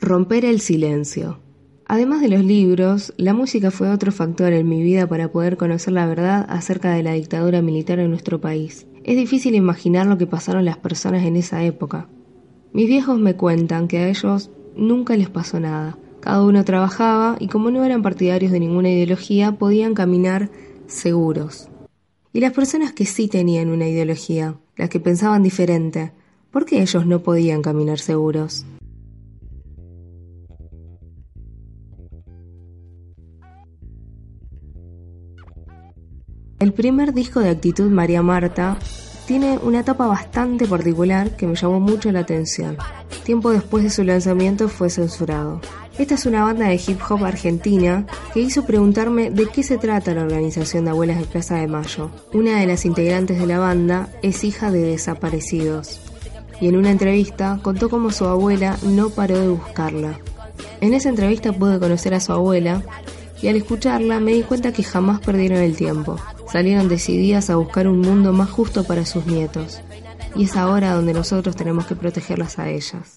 Romper el silencio. Además de los libros, la música fue otro factor en mi vida para poder conocer la verdad acerca de la dictadura militar en nuestro país. Es difícil imaginar lo que pasaron las personas en esa época. Mis viejos me cuentan que a ellos nunca les pasó nada. Cada uno trabajaba y como no eran partidarios de ninguna ideología, podían caminar seguros. Y las personas que sí tenían una ideología, las que pensaban diferente, ¿por qué ellos no podían caminar seguros? El primer disco de Actitud María Marta tiene una etapa bastante particular que me llamó mucho la atención. Tiempo después de su lanzamiento fue censurado. Esta es una banda de hip hop argentina que hizo preguntarme de qué se trata la organización de Abuelas de Plaza de Mayo. Una de las integrantes de la banda es hija de desaparecidos y en una entrevista contó cómo su abuela no paró de buscarla. En esa entrevista pude conocer a su abuela y al escucharla me di cuenta que jamás perdieron el tiempo. Salieron decididas a buscar un mundo más justo para sus nietos. Y es ahora donde nosotros tenemos que protegerlas a ellas.